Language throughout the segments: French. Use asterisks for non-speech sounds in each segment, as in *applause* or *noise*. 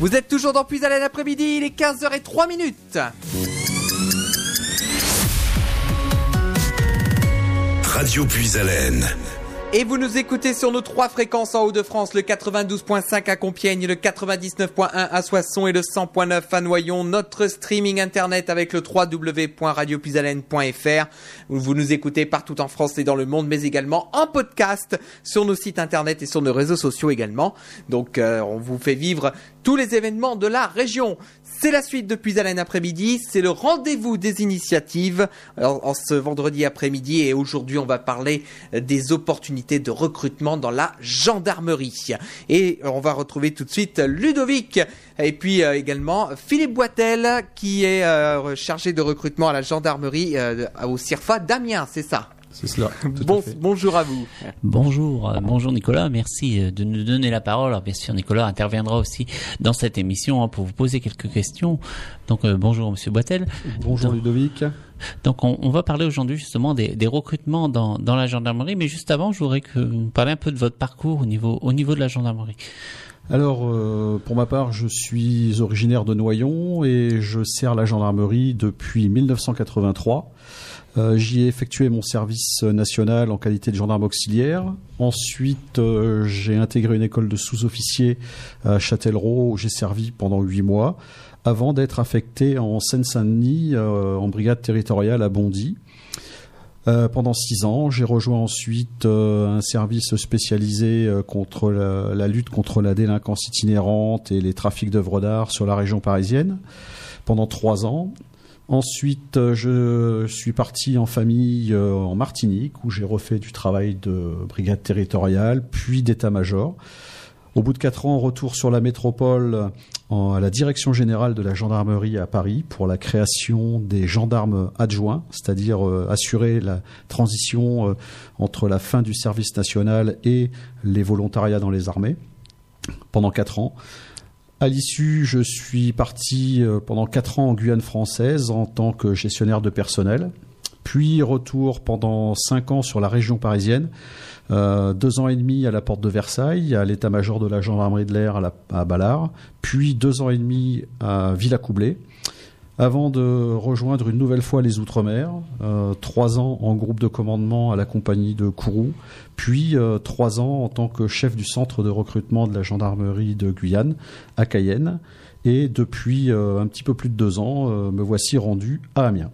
Vous êtes toujours dans Puis à l'après-midi, il est 15h03 minutes. Radio Puis et vous nous écoutez sur nos trois fréquences en Haut-de-France, le 92.5 à Compiègne, le 99.1 à Soissons et le 100.9 à Noyon. Notre streaming internet avec le www.radiopuisalène.fr. Vous nous écoutez partout en France et dans le monde, mais également en podcast sur nos sites internet et sur nos réseaux sociaux également. Donc euh, on vous fait vivre tous les événements de la région. C'est la suite depuis Alain après-midi, c'est le rendez-vous des initiatives en ce vendredi après-midi et aujourd'hui on va parler des opportunités de recrutement dans la gendarmerie. Et on va retrouver tout de suite Ludovic et puis euh, également Philippe Boitel qui est euh, chargé de recrutement à la gendarmerie euh, au CIRFA d'Amiens, c'est ça c'est cela. *laughs* bonjour à vous. Bonjour, euh, bonjour Nicolas. Merci euh, de nous donner la parole. Alors bien sûr, Nicolas interviendra aussi dans cette émission hein, pour vous poser quelques questions. Donc euh, bonjour Monsieur Boitel. Bonjour Ludovic. Donc on, va parler aujourd'hui justement des, recrutements dans, la gendarmerie, mais juste avant, je voudrais que vous parliez un peu de votre parcours au niveau au niveau de la gendarmerie. Alors, pour ma part, je suis originaire de Noyon et je sers la gendarmerie depuis 1983. Euh, j'y ai effectué mon service national en qualité de gendarme auxiliaire. Ensuite, euh, j'ai intégré une école de sous-officiers à Châtellerault où j'ai servi pendant huit mois avant d'être affecté en Seine-Saint-Denis euh, en brigade territoriale à Bondy. pendant six ans, j'ai rejoint ensuite un service spécialisé contre la, la, lutte contre la délinquance itinérante et les trafics d'œuvres d'art sur la région parisienne pendant trois ans. Ensuite, euh, je suis parti en famille euh, en Martinique où j'ai refait du travail de brigade territoriale, puis d'état-major. Au bout de quatre ans, retour sur la métropole à la direction générale de la gendarmerie à Paris pour la création des gendarmes adjoints, c'est-à-dire euh, assurer la transition entre la fin du service national et les volontariats dans les armées pendant quatre ans. À l'issue, je suis parti euh, pendant quatre ans en Guyane française en tant que gestionnaire de personnel. Puis retour pendant cinq ans sur la région parisienne, euh, deux ans et demi à la porte de Versailles, à l'état-major de la gendarmerie de l'air à, à, Ballard, puis deux ans et demi à Villacoublay, avant de rejoindre une nouvelle fois les Outre-mer, euh, trois ans en groupe de commandement à la compagnie de Kourou, puis euh, trois ans en tant que chef du centre de recrutement de la gendarmerie de Guyane à Cayenne, et depuis euh, un petit peu plus de deux ans, me voici rendu à Amiens.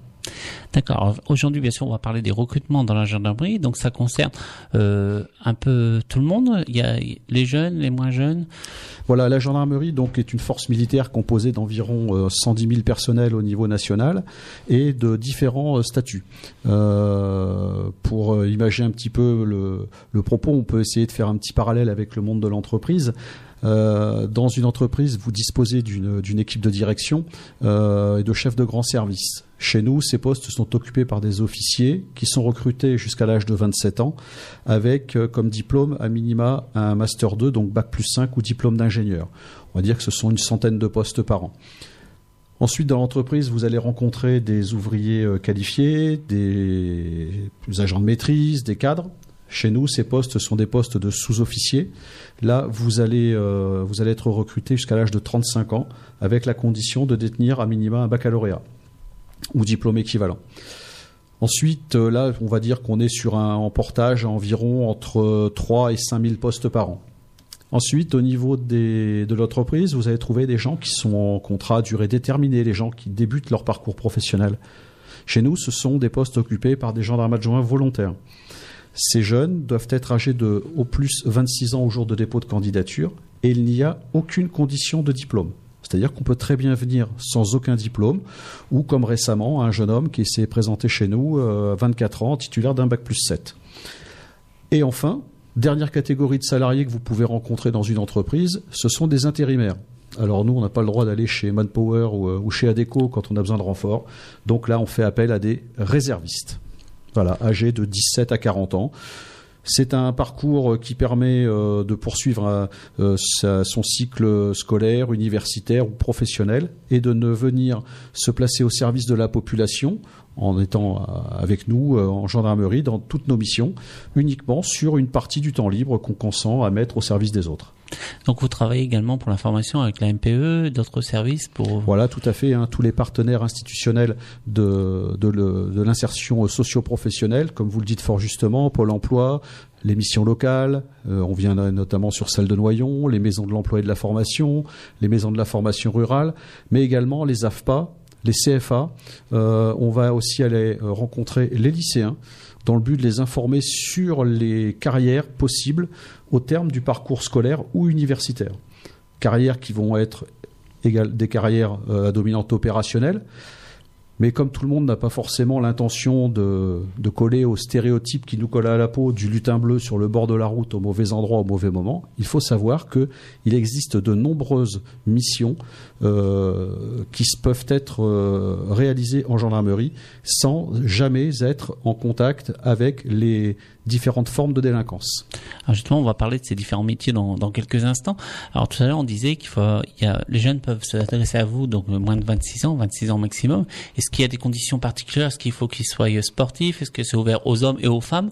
D'accord. Aujourd'hui, bien sûr, on va parler des recrutements dans la gendarmerie. Donc, ça concerne euh, un peu tout le monde. Il y a les jeunes, les moins jeunes. Voilà, la gendarmerie donc est une force militaire composée d'environ 110 euh, 000 personnels au niveau national et de différents euh, statuts. pour imaginer un petit peu le, le propos, on peut essayer de faire un petit parallèle avec le monde de l'entreprise. Dans une entreprise, vous disposez d'une équipe de direction et de chefs de grand service. Chez nous, ces postes sont occupés par des officiers qui sont recrutés jusqu'à l'âge de 27 ans avec euh, comme diplôme à minima un master 2, donc bac plus 5 ou diplôme d'ingénieur. On va dire que ce sont une centaine de postes par an. Ensuite, dans l'entreprise, vous allez rencontrer des ouvriers euh, qualifiés, des agents de maîtrise, des cadres. Chez nous, ces postes sont des postes de sous-officiers. Là, vous allez, euh, être recruté jusqu'à l'âge de 35 ans avec la condition de détenir à minima un baccalauréat ou diplôme équivalent. Ensuite, euh, là, on va dire qu'on est sur un emportage à environ entre 3 et 5 000 postes par an. Ensuite, au niveau de l'entreprise, vous allez trouver des gens qui sont en contrat à durée déterminée, les gens qui débutent leur parcours professionnel. Chez nous, ce sont des postes occupés par des gendarmes adjoints volontaires. Ces jeunes doivent être âgés de au plus 26 ans au jour de dépôt de candidature et il n'y a aucune condition de diplôme. C'est-à-dire qu'on peut très bien venir sans aucun diplôme, ou comme récemment, un jeune homme qui s'est présenté chez nous, euh, 24 ans, titulaire d'un bac plus 7. Et enfin, dernière catégorie de salariés que vous pouvez rencontrer dans une entreprise, ce sont des intérimaires. Alors nous, on n'a pas le droit d'aller chez Manpower ou, euh, ou chez Adeco quand on a besoin de renfort. Donc là, on fait appel à des réservistes. Voilà, âgés de 17 à 40 ans. C'est un parcours qui permet euh, de poursuivre euh, son cycle scolaire, universitaire ou professionnel et de ne venir se placer au service de la population en étant euh, avec nous en gendarmerie dans toutes nos missions, uniquement sur une partie du temps libre qu'on consent à mettre au service des autres. Donc vous travaillez également pour l'information avec la MPE, d'autres services pour... Voilà, tout à fait. Hein, tous les partenaires institutionnels de l'insertion socio-professionnelle, comme vous le dites fort justement, Pôle Emploi, les missions locales, euh, on vient notamment sur celle de Noyon, les maisons de l'emploi et de la formation, les maisons de la formation rurale, mais également les AFPA, les CFA. Euh, on va aussi aller euh, rencontrer les lycéens dans le but de les informer sur les carrières possibles au terme du parcours scolaire ou universitaire. Carrières qui vont être des carrières à dominante opérationnelle, mais comme tout le monde n'a pas forcément l'intention de, de, coller aux stéréotypes qui nous collent à la peau du lutin bleu sur le bord de la route au mauvais endroit au mauvais moment, il faut savoir qu'il existe de nombreuses missions euh, qui peuvent être euh, réalisées en gendarmerie sans jamais être en contact avec les différentes formes de délinquance. Alors justement, on va parler de ces différents métiers dans, dans quelques instants. Alors tout à l'heure, on disait qu'il faut, il y a, les jeunes peuvent s'adresser à vous, donc moins de 26 ans, 26 ans maximum. Est-ce qu'il y a des conditions particulières? Est-ce qu'il faut qu'ils soient sportifs? Est-ce que c'est ouvert aux hommes et aux femmes?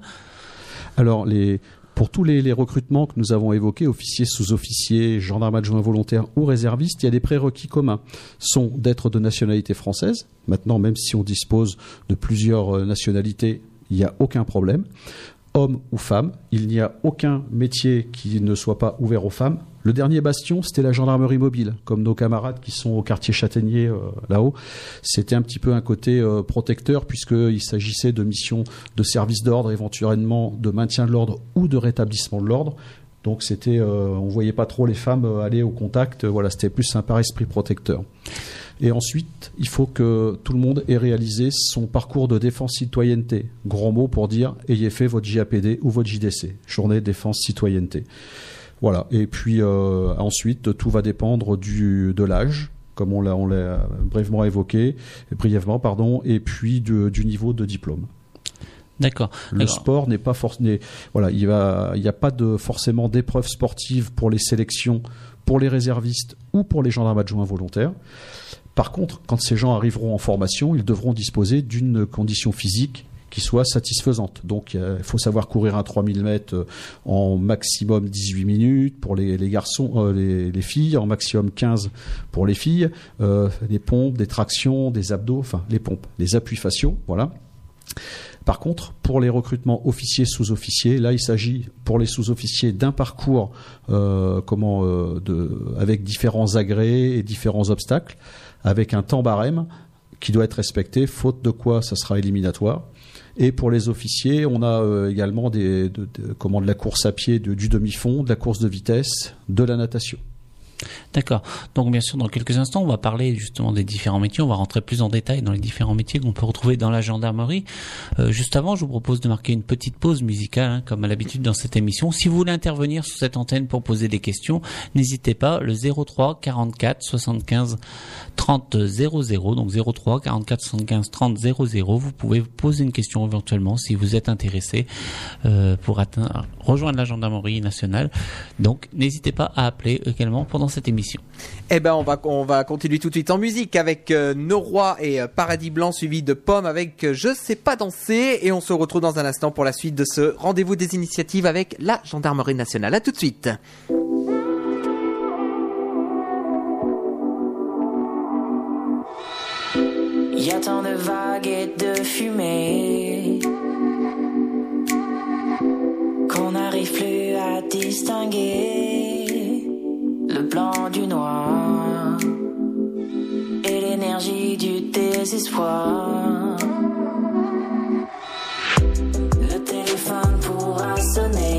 Alors les pour tous les, les, recrutements que nous avons évoqués, officiers, sous-officiers, gendarmes adjoints volontaires ou réservistes, il y a des prérequis communs. Sont d'être de nationalité française. Maintenant, même si on dispose de plusieurs euh, nationalités, il n'y a aucun problème homme ou femme. Il n'y a aucun métier qui ne soit pas ouvert aux femmes. Le dernier bastion, c'était la gendarmerie mobile, comme nos camarades qui sont au quartier Châtaignier euh, là-haut. C'était un petit peu un côté euh, protecteur puisqu'il s'agissait de missions de service d'ordre, éventuellement de maintien de l'ordre ou de rétablissement de l'ordre. Donc c'était, euh, on voyait pas trop les femmes aller au contact. Voilà, c'était plus un par esprit protecteur. Et ensuite, il faut que tout le monde ait réalisé son parcours de défense citoyenneté. Grand mot pour dire ayez fait votre JAPD ou votre JDC, journée défense citoyenneté. Voilà. Et puis euh, ensuite, tout va dépendre du, de l'âge, comme on l'a, on l'a brièvement évoqué, brièvement, pardon, et puis du niveau de diplôme. D'accord. Le sport n'est pas forcément, voilà, il va, il n'y a pas de forcément d'épreuves sportives pour les sélections, pour les réservistes ou pour les gendarmes adjoints volontaires. Par contre, quand ces gens arriveront en formation, ils devront disposer d'une condition physique qui soit satisfaisante. Donc il faut savoir courir un 3000 mètres euh, en maximum 18 minutes pour les, garçons, euh, les, filles, en maximum 15 pour les filles, euh, des pompes, des tractions, des abdos, enfin les pompes, les appuis faciaux, voilà. Par contre, pour les recrutements officiers sous-officiers, là, il s'agit pour les sous-officiers d'un parcours comment, avec différents agrès et différents obstacles avec un temps barème qui doit être respecté, faute de quoi ça sera éliminatoire. Et pour les officiers, on a euh, également des, de, de, la course à pied du demi-fond, de la course de vitesse, de la natation. D'accord. Donc bien sûr, dans quelques instants, on va parler justement des différents métiers. On va rentrer plus en détail dans les différents métiers qu'on peut retrouver dans la gendarmerie. Euh, juste avant, je vous propose de marquer une petite pause musicale, hein, comme à l'habitude dans cette émission. Si vous voulez intervenir sur cette antenne pour poser des questions, n'hésitez pas. Le 03 44 75 30 00. Donc 03 44 75 30 00. Vous pouvez poser une question éventuellement si vous êtes intéressé euh, pour rejoindre la gendarmerie nationale. Donc n'hésitez pas à appeler également pendant cette émission. Eh ben on va on va continuer tout de suite en musique avec euh, Nos et euh, Paradis Blanc suivi de Pomme avec euh, Je sais pas danser et on se retrouve dans un instant pour la suite de ce rendez-vous des initiatives avec la gendarmerie nationale. À tout de suite. Y a tant de vagues et de fumée qu'on n'arrive plus à distinguer le blanc du noir et l'énergie du désespoir. Le téléphone pourra sonner.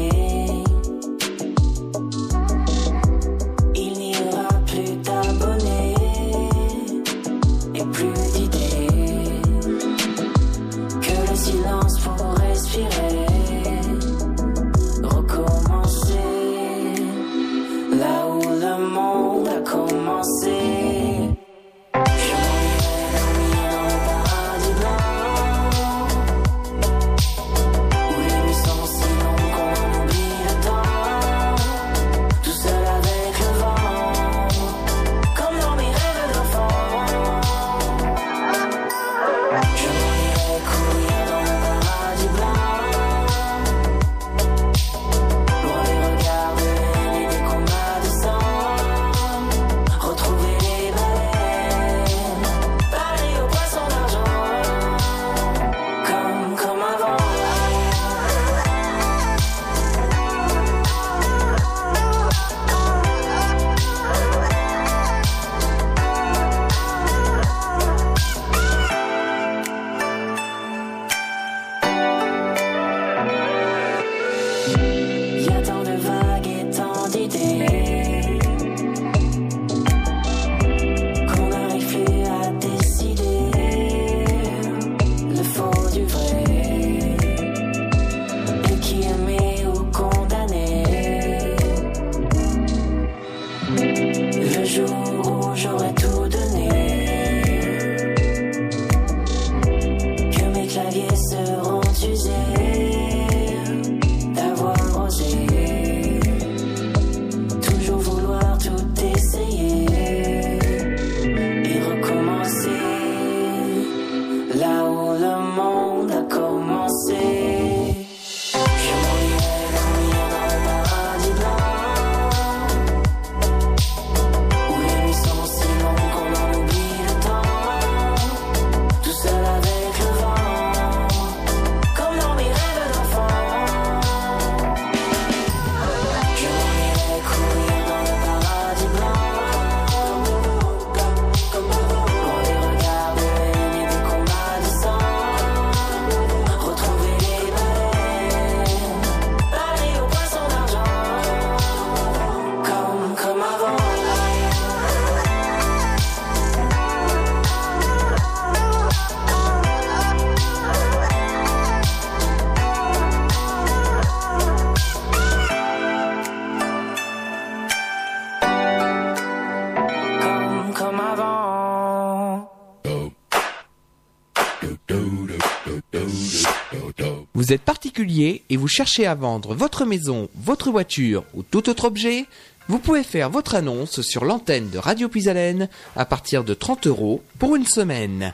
Et vous cherchez à vendre votre maison, votre voiture ou tout autre objet Vous pouvez faire votre annonce sur l'antenne de Radio Puisalène à partir de 30 euros pour une semaine.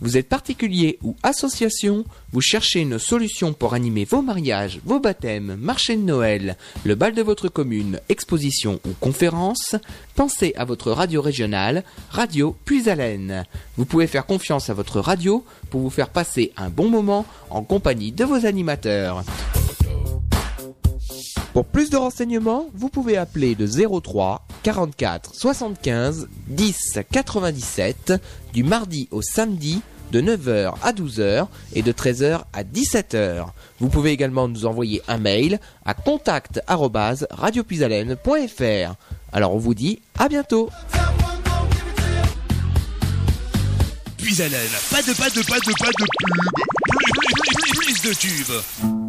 Vous êtes particulier ou association, vous cherchez une solution pour animer vos mariages, vos baptêmes, marché de Noël, le bal de votre commune, exposition ou conférence, pensez à votre radio régionale, Radio Puisalène. Vous pouvez faire confiance à votre radio pour vous faire passer un bon moment en compagnie de vos animateurs. Pour plus de renseignements, vous pouvez appeler le 03 44 75 10 97 du mardi au samedi de 9h à 12h et de 13h à 17h. Vous pouvez également nous envoyer un mail à contact@radiopuisalène.fr. Alors on vous dit à bientôt. Puisalène, pas de pas de pas de pas de pub. De tubes.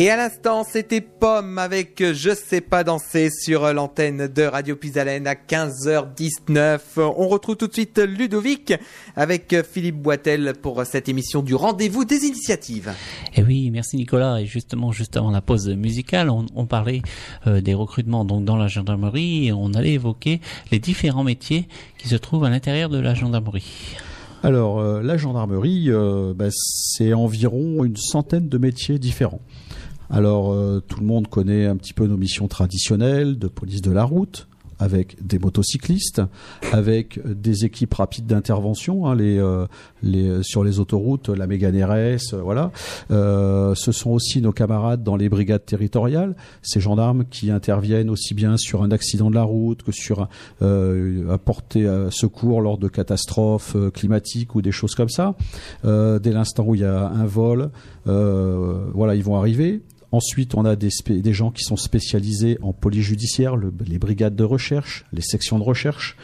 Et à l'instant, c'était Pomme avec Je sais pas danser sur l'antenne de Radio Pisalène à 15h19. On retrouve tout de suite Ludovic avec Philippe Boitel pour cette émission du rendez-vous des initiatives. Et oui, merci Nicolas. Et justement, juste avant la pause musicale, on, on parlait euh, des recrutements donc dans la gendarmerie et on allait évoquer les différents métiers qui se trouvent à l'intérieur de la gendarmerie. Alors, euh, la gendarmerie, euh, bah, c'est environ une centaine de métiers différents. Alors, euh, tout le monde connaît un petit peu nos missions traditionnelles de police de la route, avec des motocyclistes, avec des équipes rapides d'intervention, hein, euh, sur les autoroutes, la Mégane RS, euh, voilà. Euh, ce sont aussi nos camarades dans les brigades territoriales, ces gendarmes qui interviennent aussi bien sur un accident de la route que sur apporter secours lors de catastrophes climatiques ou des choses comme ça. Dès l'instant où il y a un vol, voilà, ils vont arriver. Ensuite, on a des, gens qui sont spécialisés en police judiciaire, le- les brigades de recherche, les sections de recherche.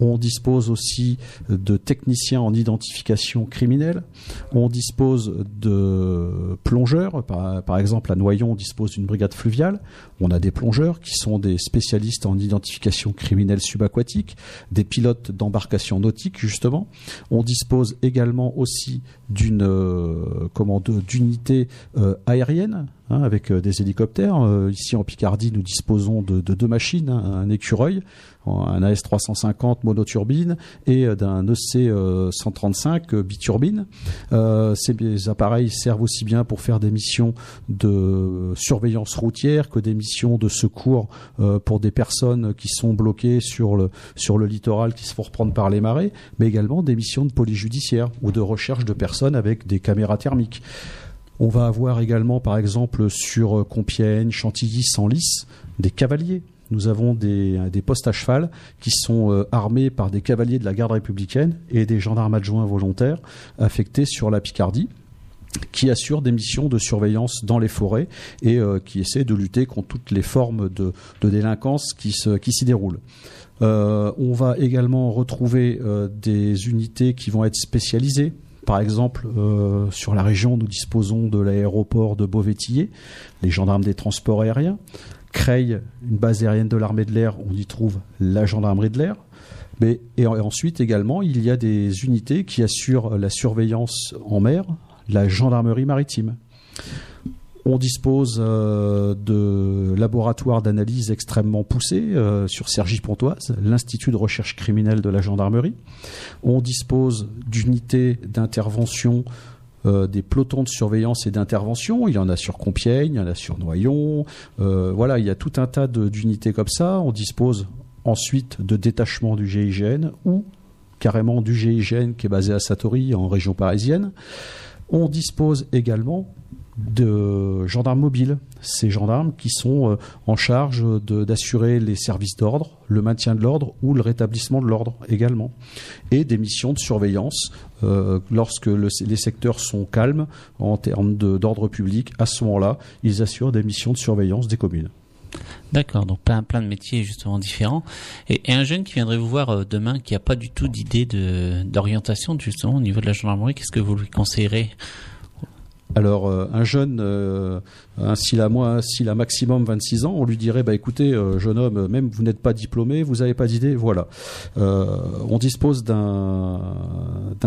On dispose aussi de techniciens en identification criminelle. On dispose de plongeurs. Par, exemple, à Noyon, on dispose d'une brigade fluviale. On a des plongeurs qui sont des spécialistes en identification criminelle subaquatique, des pilotes d'embarcation nautique, justement. On dispose également aussi d'une euh, d'unités euh, aériennes hein, avec euh, des hélicoptères. Euh, ici en Picardie, nous disposons de, de deux machines, hein, un écureuil, un AS350 monoturbine et euh, d'un EC 135 biturbine. Euh, ces appareils servent aussi bien pour faire des missions de surveillance routière que des missions de secours euh, pour des personnes qui sont bloquées sur le sur le littoral qui se font reprendre par les marées, mais également des missions de police judiciaire ou de recherche de personnes avec des caméras thermiques. On va avoir également, par exemple, sur Compiègne, Chantilly, Senlis, des cavaliers. Nous avons des, postes à cheval qui sont euh, armés par des cavaliers de la garde républicaine et des gendarmes adjoints volontaires affectés sur la Picardie qui assurent des missions de surveillance dans les forêts et euh, qui essaient de lutter contre toutes les formes de, délinquance qui, s'y déroulent. Euh, on va également retrouver des unités qui vont être spécialisées. Par exemple, sur la région, nous disposons de l'aéroport de Beauvais-Tillé, les gendarmes des transports aériens. Creil, une base aérienne de l'armée de l'air, on y trouve la gendarmerie de l'air. Mais, et en- et ensuite également, il y a des unités qui assurent la surveillance en mer, la gendarmerie maritime. On dispose euh, de laboratoires d'analyse extrêmement poussés euh, sur Cergy-Pontoise, l'Institut de recherche criminelle de la gendarmerie. On dispose d'unités d'intervention euh, des pelotons de surveillance et d'intervention. Il y en a sur Compiègne, il y en a sur Noyon. Euh, voilà, il y a tout un tas d'unités comme ça. On dispose ensuite de détachements du GIGN ou carrément du GIGN qui est basé à Satori en région parisienne. On dispose également de gendarmes mobiles, ces gendarmes qui sont euh, en charge d'assurer les services d'ordre, le maintien de l'ordre ou le rétablissement de l'ordre également, et des missions de surveillance euh, lorsque le- les secteurs sont calmes en termes d'ordre public. À ce moment-là, ils assurent des missions de surveillance des communes. D'accord, donc plein, plein de métiers justement différents. Et, et un jeune qui viendrait vous voir euh, demain, qui n'a pas du tout d'idée d'orientation justement au niveau de la gendarmerie, qu'est-ce que vous lui conseillerez? Alors, euh, un jeune, euh, s'il a moins, s'il a maximum 26 ans, on lui dirait, bah écoutez, euh, jeune homme, même vous n'êtes pas diplômé, vous n'avez pas d'idée, voilà. On dispose d'un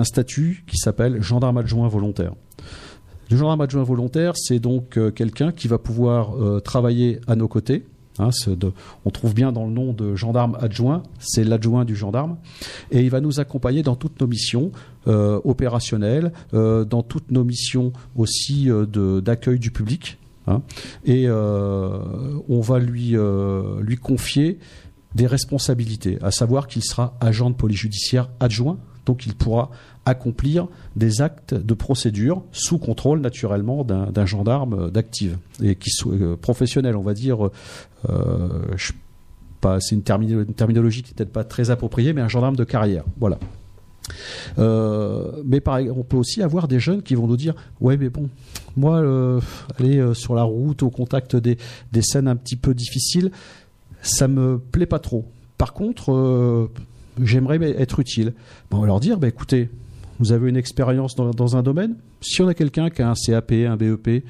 statut qui s'appelle gendarme adjoint volontaire. Le gendarme adjoint volontaire, c'est donc quelqu'un qui va pouvoir travailler à nos côtés. Hein, on trouve bien dans le nom de gendarme adjoint, c'est l'adjoint du gendarme, et il va nous accompagner dans toutes nos missions euh, opérationnelles, euh, dans toutes nos missions aussi euh, d'accueil du public. hein. et on va lui, lui confier des responsabilités, à savoir qu'il sera agent de police judiciaire adjoint, donc il pourra accomplir des actes de procédure sous contrôle naturellement d'un gendarme d'active et qui soit professionnel, on va dire. Euh, c'est une, termino- une terminologie qui n'est peut-être pas très appropriée, mais un gendarme de carrière. Voilà. Euh, mais on peut aussi avoir des jeunes qui vont nous dire ouais mais bon moi euh, aller sur la route au contact des, scènes un petit peu difficiles ça me plaît pas trop par contre j'aimerais être utile on va leur dire bah écoutez vous avez une expérience dans un domaine si on a quelqu'un qui a un CAP un BEP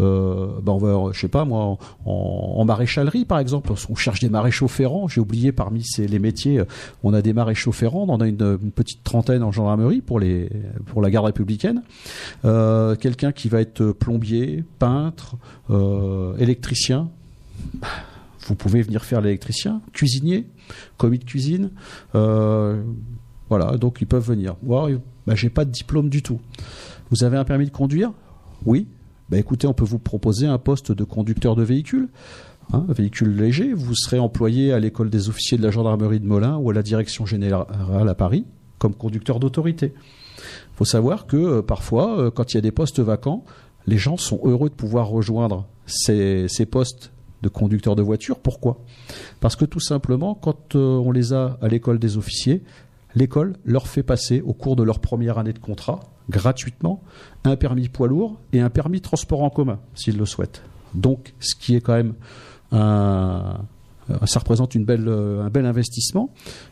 euh, bah on va je sais pas moi en, maréchalerie par exemple on cherche des maréchaux ferrants j'ai oublié parmi ces, les métiers on a des maréchaux ferrants, on en a une, petite trentaine en gendarmerie pour les pour la garde républicaine. Euh, Quelqu'un qui va être plombier, peintre, euh, électricien. Vous pouvez venir faire l'électricien, cuisinier, commis de cuisine. Euh, voilà, donc ils peuvent venir. Moi, bah, j'ai pas de diplôme du tout. Vous avez un permis de conduire? Oui. Bah, écoutez, on peut vous proposer un poste de conducteur de véhicule. Hein, un véhicule léger, vous serez employé à l'école des officiers de la gendarmerie de Melun ou à la direction générale à Paris comme conducteur d'autorité. Il faut savoir que euh, parfois, euh, quand il y a des postes vacants, les gens sont heureux de pouvoir rejoindre ces, postes de conducteur de voiture. Pourquoi? Parce que tout simplement, quand euh, on les a à l'école des officiers, l'école leur fait passer au cours de leur première année de contrat, gratuitement, un permis poids lourd et un permis transport en commun, s'ils le souhaitent. Donc, ce qui est quand même un, ça représente une belle, un bel investissement,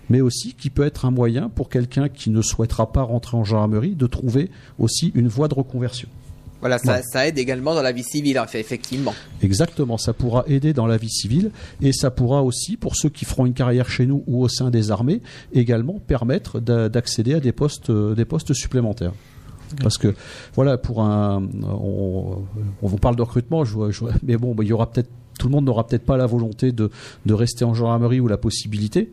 mais aussi qui peut être un moyen pour quelqu'un qui ne souhaitera pas rentrer en gendarmerie de trouver aussi une voie de reconversion. Voilà, ça, Ouais. ça aide également dans la vie civile, fait, effectivement. Exactement, ça pourra aider dans la vie civile et ça pourra aussi, pour ceux qui feront une carrière chez nous ou au sein des armées, également permettre d'a- d'accéder à des postes, euh, des postes supplémentaires. Parce que voilà, pour un, on, vous parle de recrutement, mais bon, bah, il y aura peut-être, tout le monde n'aura peut-être pas la volonté de, rester en gendarmerie ou la possibilité.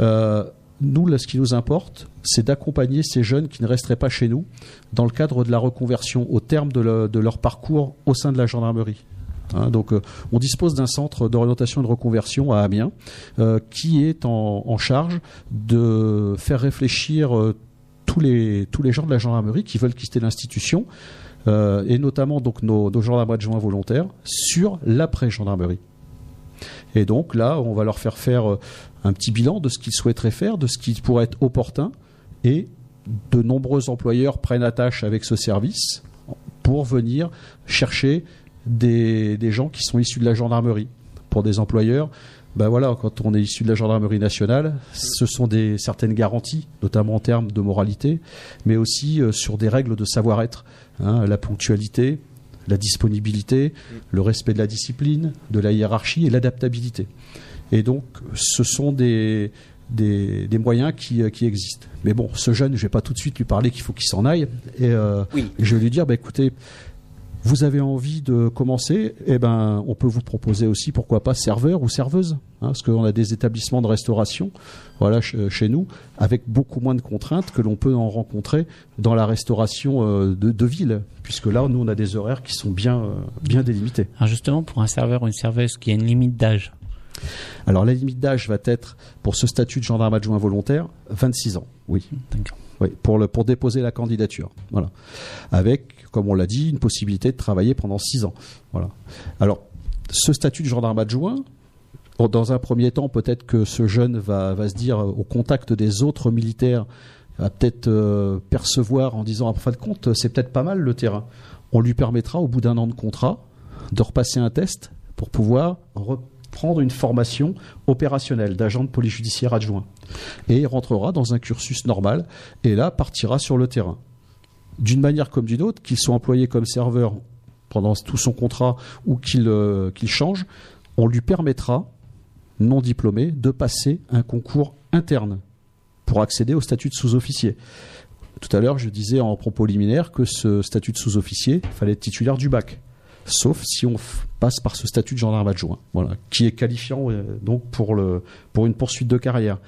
Euh, nous, là, ce qui nous importe, c'est d'accompagner ces jeunes qui ne resteraient pas chez nous dans le cadre de la reconversion au terme de, le- de leur parcours au sein de la gendarmerie. Hein, donc, euh, on dispose d'un centre d'orientation et de reconversion à Amiens euh, qui est en, charge de faire réfléchir tous les tous les gens de la gendarmerie qui veulent quitter l'institution euh, et notamment donc nos, nos gendarmes adjoints volontaires sur l'après gendarmerie. Et donc là, on va leur faire faire euh, un petit bilan de ce qu'ils souhaiteraient faire, de ce qui pourrait être opportun, et de nombreux employeurs prennent attache avec ce service pour venir chercher des, des gens qui sont issus de la gendarmerie. Pour des employeurs, ben voilà, quand on est issu de la gendarmerie nationale, ce sont des certaines garanties, notamment en termes de moralité, mais aussi euh, sur des règles de savoir-être, hein, la ponctualité, la disponibilité, le respect de la discipline, de la hiérarchie et l'adaptabilité. Et donc, ce sont des, des, des moyens qui, euh, qui existent. Mais bon, ce jeune, je vais pas tout de suite lui parler qu'il faut qu'il s'en aille. Et euh, Oui. je vais lui dire, bah, écoutez, vous avez envie de commencer, eh ben, on peut vous proposer aussi, pourquoi pas, serveur ou serveuse, hein, parce qu'on a des établissements de restauration, voilà, ch- chez nous, avec beaucoup moins de contraintes que l'on peut en rencontrer dans la restauration euh, de, de ville, puisque là, nous, on a des horaires qui sont bien, euh, bien délimités. Alors justement, pour un serveur ou une serveuse qui a une limite d'âge, Alors, la limite d'âge va être, pour ce statut de gendarme adjoint volontaire, 26 ans, oui. D'accord. Oui, pour, le, pour déposer la candidature. Voilà. Avec, comme on l'a dit, une possibilité de travailler pendant six ans. Alors, ce statut de gendarme adjoint, dans un premier temps, peut-être que ce jeune va, va se dire, euh, au contact des autres militaires, va peut-être euh, percevoir en disant, en fin de compte, c'est peut-être pas mal le terrain. On lui permettra, au bout d'un an de contrat, de repasser un test pour pouvoir reprendre une formation opérationnelle d'agent de police judiciaire adjoint. Et il rentrera dans un cursus normal et là partira sur le terrain. D'une manière comme d'une autre, qu'il soit employé comme serveur pendant tout son contrat ou qu'il euh, qu'il change, on lui permettra, non diplômé, de passer un concours interne pour accéder au statut de sous-officier. Tout à l'heure, je disais en propos liminaire que ce statut de sous-officier, fallait être titulaire du bac. Sauf si on passe par ce statut de gendarme adjoint, voilà, qui est qualifiant euh, donc pour, le, pour une poursuite de carrière.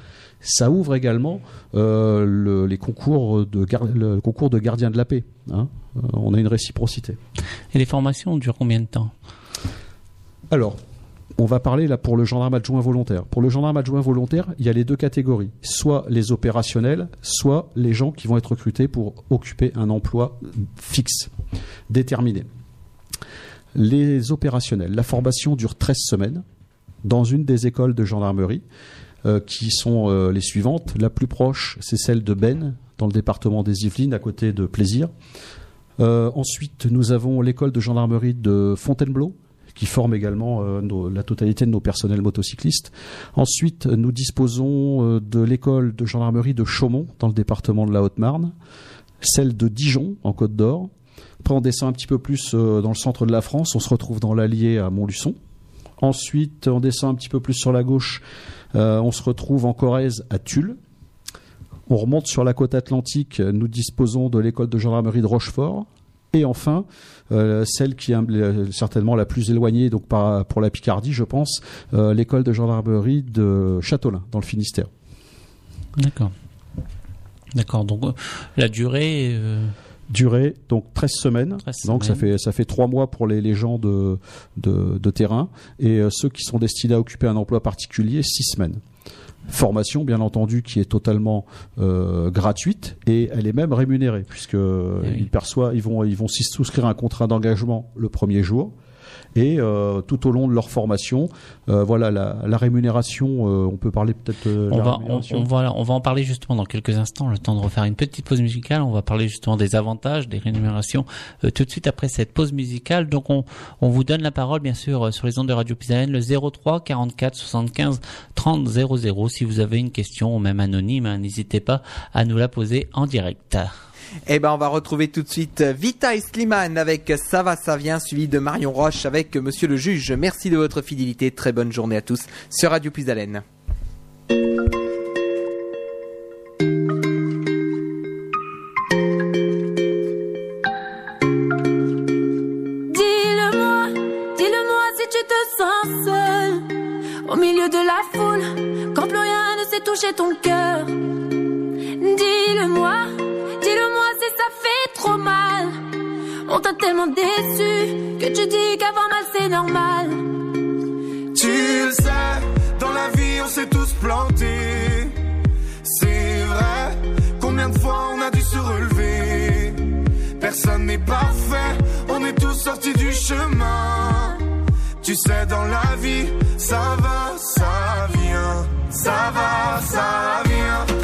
Ça ouvre également euh, le, les concours de, le concours de gardien de la paix. hein. Euh, on a une réciprocité. et les formations durent combien de temps? Alors, on va parler là pour le gendarme adjoint volontaire. Pour le gendarme adjoint volontaire, il y a les deux catégories. Soit les opérationnels, soit les gens qui vont être recrutés pour occuper un emploi fixe, déterminé. Les opérationnels, la formation dure 13 semaines dans une des écoles de gendarmerie euh, qui sont euh, les suivantes. La plus proche, c'est celle de Ben, dans le département des Yvelines, à côté de Plaisir. Euh, ensuite, nous avons l'école de gendarmerie de Fontainebleau, qui forme également la totalité de nos personnels motocyclistes. Ensuite, nous disposons de l'école de gendarmerie de Chaumont, dans le département de la Haute-Marne, celle de Dijon, en Côte d'Or. Après, on descend un petit peu plus euh, dans le centre de la France, on se retrouve dans l'Allier à Montluçon. Ensuite, on descend un petit peu plus sur la gauche, euh, on se retrouve en Corrèze à Tulle. On remonte sur la côte atlantique, euh, nous disposons de l'école de gendarmerie de Rochefort. Et enfin, celle qui est certainement la plus éloignée donc pour la Picardie, je pense, l'école de gendarmerie de Châteaulin, dans le Finistère. D'accord. D'accord. Donc la durée. Durée, donc 13 semaines. 13 donc ça fait, ça fait 3 mois pour les, les gens de, de, de terrain. Et euh, ceux qui sont destinés à occuper un emploi particulier, 6 semaines. Formation, bien entendu, qui est totalement euh, gratuite et elle est même rémunérée puisque oui. ils perçoivent, ils vont, ils vont s'y souscrire un contrat d'engagement le premier jour et euh, tout au long de leur formation, euh, voilà la, la rémunération. euh, on peut parler peut-être. euh, on va, on, on va, on va en parler justement dans quelques instants. Le temps de refaire une petite pause musicale. On va parler justement des avantages, des rémunérations euh, tout de suite après cette pause musicale. Donc on, on vous donne la parole bien sûr euh, sur les ondes de Radio Pisalène, le 03 44 75 30 00. Si vous avez une question, même anonyme, hein, n'hésitez pas à nous la poser en direct. Eh ben, on va retrouver tout de suite Vita et Slimane avec Ça va, ça vient, suivi de Marion Roche avec Monsieur le Juge. Merci de votre fidélité. Très bonne journée à tous sur Radio Plus Haleine. Dis-le-moi, dis-le-moi si tu te sens seul Au milieu de la foule, quand plus rien ne c'est toucher ton cœur. Dis-le-moi, dis-le-moi si ça fait trop mal. On t'a tellement déçu que tu dis qu'avoir mal c'est normal. Tu le sais, dans la vie on s'est tous plantés. C'est vrai, combien de fois on a dû se relever? Personne n'est parfait, on est tous sortis du chemin. Tu sais, dans la vie, ça va, ça vient. Ça va, ça vient.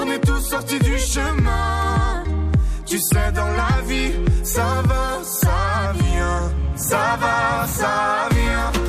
on est tous sortis du chemin. Tu sais, dans la vie, ça va, ça vient. Ça va, ça vient.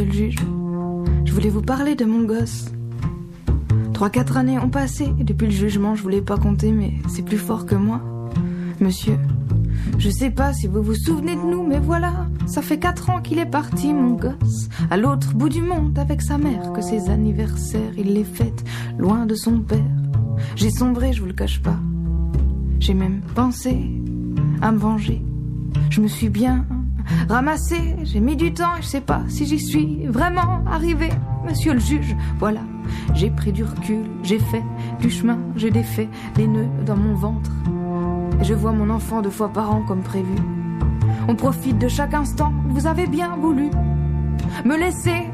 Monsieur le juge. Je voulais vous parler de mon gosse. Trois, quatre années ont passé depuis le jugement, je voulais pas compter, mais c'est plus fort que moi. Monsieur, je sais pas si vous vous souvenez de nous, mais voilà, ça fait quatre ans qu'il est parti, mon gosse, à l'autre bout du monde avec sa mère, que ses anniversaires, il les fête loin de son père. J'ai sombré, je vous le cache pas. J'ai même pensé à me venger. Je me suis bien ramassé, j'ai mis du temps et je sais pas si j'y suis vraiment arrivé, monsieur le juge. Voilà, j'ai pris du recul, j'ai fait du chemin, j'ai défait les nœuds dans mon ventre. Et je vois mon enfant deux fois par an comme prévu. On profite de chaque instant, vous avez bien voulu me laisser.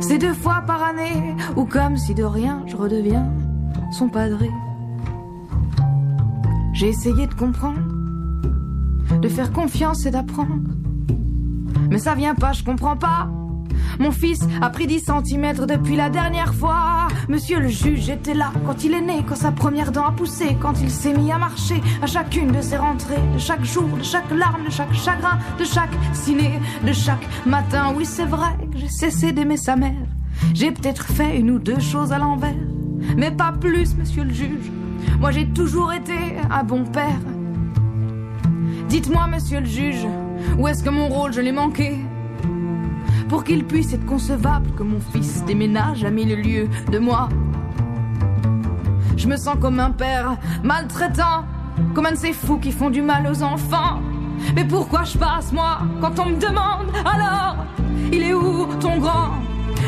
C'est deux fois par année, ou comme si de rien je redeviens son padré. J'ai essayé de comprendre, de faire confiance et d'apprendre. Mais ça vient pas, je comprends pas. Mon fils a pris 10 cm depuis la dernière fois. Monsieur le juge, j'étais là quand il est né, quand sa première dent a poussé, quand il s'est mis à marcher à chacune de ses rentrées, de chaque jour, de chaque larme, de chaque chagrin, de chaque ciné, de chaque matin. Oui, c'est vrai que j'ai cessé d'aimer sa mère. J'ai peut-être fait une ou deux choses à l'envers, mais pas plus, monsieur le juge. Moi, j'ai toujours été un bon père. Dites-moi, monsieur le juge, où est-ce que mon rôle je l'ai manqué Pour qu'il puisse être concevable que mon fils déménage à mille lieues de moi. Je me sens comme un père maltraitant, comme un de ces fous qui font du mal aux enfants. Mais pourquoi je passe, moi, quand on me demande? Alors, il est où ton grand?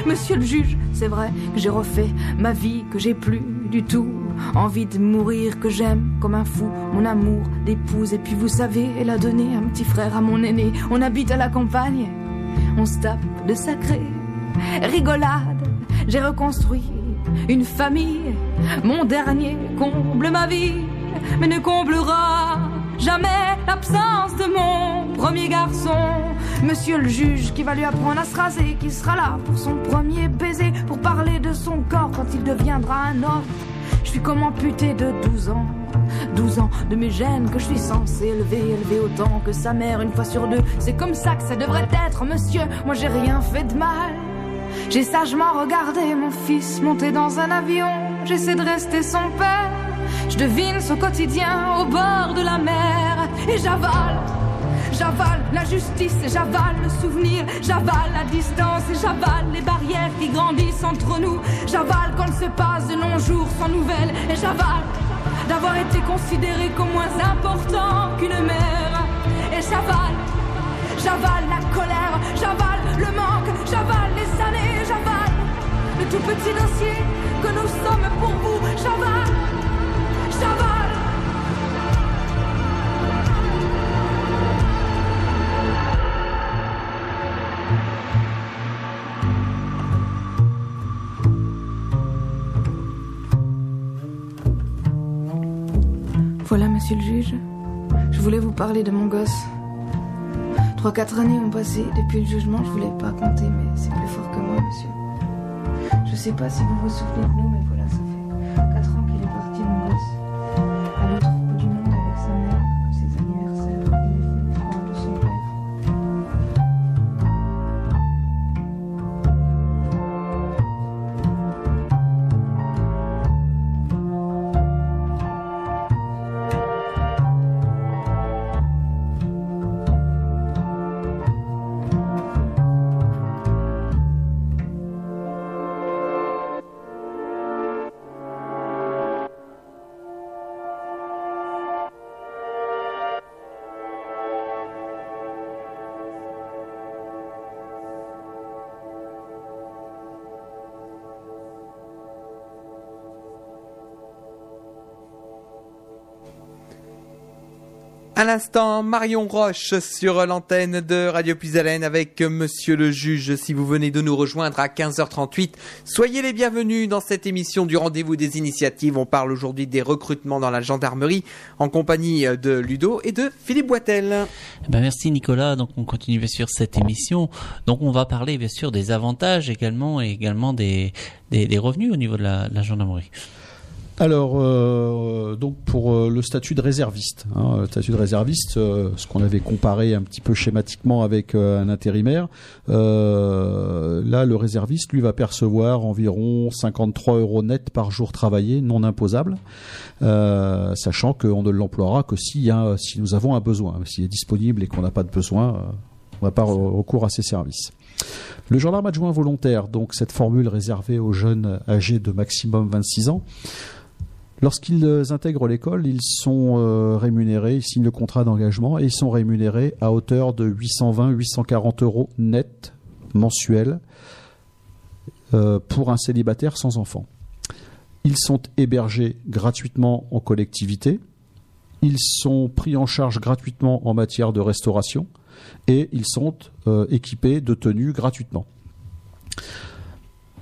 Monsieur le juge, c'est vrai que j'ai refait ma vie, que j'ai plus du tout envie de mourir, que j'aime comme un fou mon amour d'épouse. Et puis vous savez, elle a donné un petit frère à mon aîné. On habite à la campagne, on se tape de sacré rigolade. J'ai reconstruit une famille, mon dernier comble ma vie, mais ne comblera jamais l'absence de mon premier garçon. Monsieur le juge qui va lui apprendre à se raser, qui sera là pour son premier baiser, pour parler de son corps quand il deviendra un homme. Je suis comme amputé de 12 ans. 12 ans de mes gènes que je suis censé élever, élever autant que sa mère une fois sur deux. C'est comme ça que ça devrait être, monsieur. Moi j'ai rien fait de mal. J'ai sagement regardé mon fils monter dans un avion. J'essaie de rester son père. Je devine son quotidien au bord de la mer. Et j'avale, j'avale la justice j'avale le souvenir. J'avale la distance et j'avale les barrières qui grandissent entre nous. J'avale quand se passe de longs jours sans nouvelles. Et j'avale d'avoir été considéré comme moins important qu'une mère. Et j'avale, j'avale la colère, j'avale le manque, j'avale les années, j'avale le tout petit dossier que nous sommes pour vous. J'avale. Voilà, monsieur le juge. Je voulais vous parler de mon gosse. Trois, quatre années ont passé depuis le jugement. Je voulais pas compter, mais c'est plus fort que moi, monsieur. Je sais pas si vous vous souvenez de nous, mais voilà, À l'instant, Marion Roche sur l'antenne de Radio Puisalène avec Monsieur le Juge. Si vous venez de nous rejoindre à 15h38, soyez les bienvenus dans cette émission du Rendez-vous des Initiatives. On parle aujourd'hui des recrutements dans la gendarmerie en compagnie de Ludo et de Philippe Boitel. Eh Ben merci Nicolas. Donc on continue bien sûr cette émission. Donc on va parler bien sûr des avantages également et également des, des, revenus au niveau de la gendarmerie. Alors, euh, donc pour euh, le statut de réserviste, hein, le statut de réserviste, euh, ce qu'on avait comparé un petit peu schématiquement avec euh, un intérimaire, euh, là le réserviste lui va percevoir environ 53 euros net par jour travaillé, non imposable, euh, sachant qu'on ne l'emploiera que a, si nous avons un besoin, s'il est disponible et qu'on n'a pas de besoin, euh, on va pas re- recours à ces services. Le gendarme adjoint volontaire, donc cette formule réservée aux jeunes âgés de maximum 26 ans, Lorsqu'ils intègrent l'école, ils sont euh, rémunérés, ils signent le contrat d'engagement et ils sont rémunérés à hauteur de 820-840 euros net mensuels euh, pour un célibataire sans enfant. Ils sont hébergés gratuitement en collectivité, ils sont pris en charge gratuitement en matière de restauration et ils sont euh, équipés de tenues gratuitement.